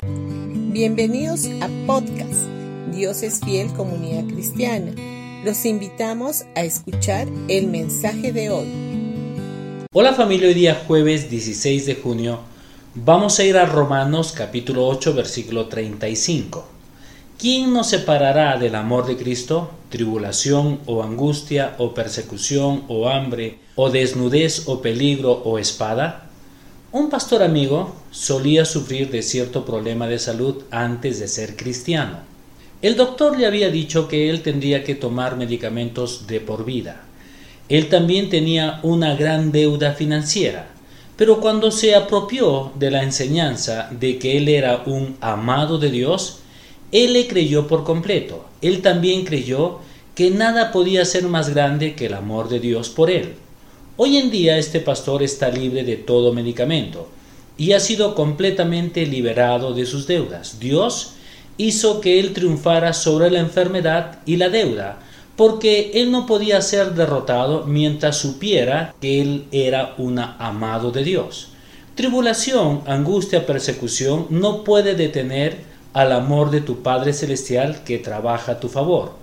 Bienvenidos a podcast Dios es fiel comunidad cristiana. Los invitamos a escuchar el mensaje de hoy. Hola familia, hoy día jueves 16 de junio vamos a ir a Romanos capítulo 8 versículo 35. ¿Quién nos separará del amor de Cristo? ¿Tribulación o angustia o persecución o hambre o desnudez o peligro o espada? Un pastor amigo solía sufrir de cierto problema de salud antes de ser cristiano. El doctor le había dicho que él tendría que tomar medicamentos de por vida. Él también tenía una gran deuda financiera, pero cuando se apropió de la enseñanza de que él era un amado de Dios, él le creyó por completo. Él también creyó que nada podía ser más grande que el amor de Dios por él. Hoy en día este pastor está libre de todo medicamento y ha sido completamente liberado de sus deudas. Dios hizo que él triunfara sobre la enfermedad y la deuda, porque él no podía ser derrotado mientras supiera que él era un amado de Dios. Tribulación, angustia, persecución no puede detener al amor de tu Padre Celestial que trabaja a tu favor.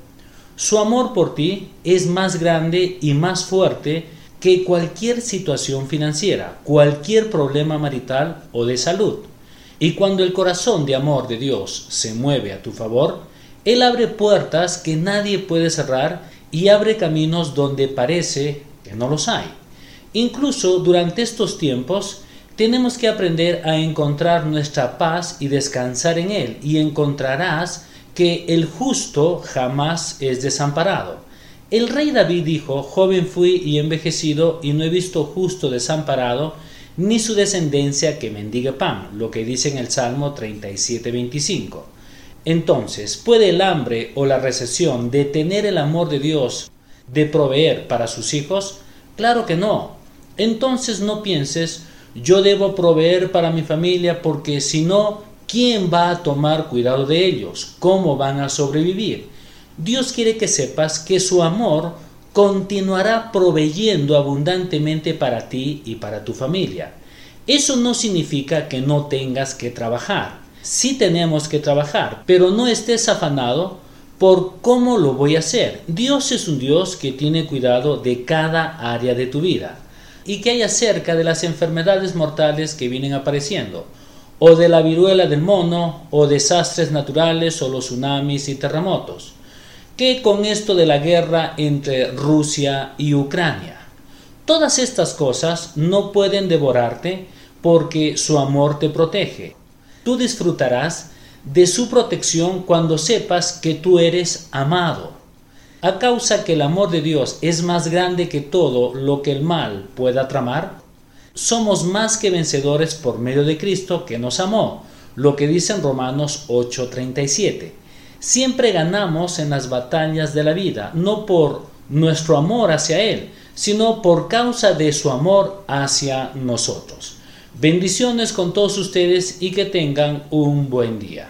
Su amor por ti es más grande y más fuerte que cualquier situación financiera, cualquier problema marital o de salud. Y cuando el corazón de amor de Dios se mueve a tu favor, Él abre puertas que nadie puede cerrar y abre caminos donde parece que no los hay. Incluso durante estos tiempos tenemos que aprender a encontrar nuestra paz y descansar en Él y encontrarás que el justo jamás es desamparado. El rey David dijo, joven fui y envejecido y no he visto justo desamparado, ni su descendencia que mendigue pan, lo que dice en el Salmo 37-25. Entonces, ¿puede el hambre o la recesión detener el amor de Dios de proveer para sus hijos? Claro que no. Entonces no pienses, yo debo proveer para mi familia porque si no, ¿quién va a tomar cuidado de ellos? ¿Cómo van a sobrevivir? Dios quiere que sepas que su amor continuará proveyendo abundantemente para ti y para tu familia. Eso no significa que no tengas que trabajar. Sí tenemos que trabajar, pero no estés afanado por cómo lo voy a hacer. Dios es un Dios que tiene cuidado de cada área de tu vida y que hay acerca de las enfermedades mortales que vienen apareciendo, o de la viruela del mono, o desastres naturales, o los tsunamis y terremotos que con esto de la guerra entre Rusia y Ucrania. Todas estas cosas no pueden devorarte porque su amor te protege. Tú disfrutarás de su protección cuando sepas que tú eres amado. A causa que el amor de Dios es más grande que todo lo que el mal pueda tramar, somos más que vencedores por medio de Cristo que nos amó, lo que dice en Romanos 8:37 siempre ganamos en las batallas de la vida, no por nuestro amor hacia Él, sino por causa de su amor hacia nosotros. Bendiciones con todos ustedes y que tengan un buen día.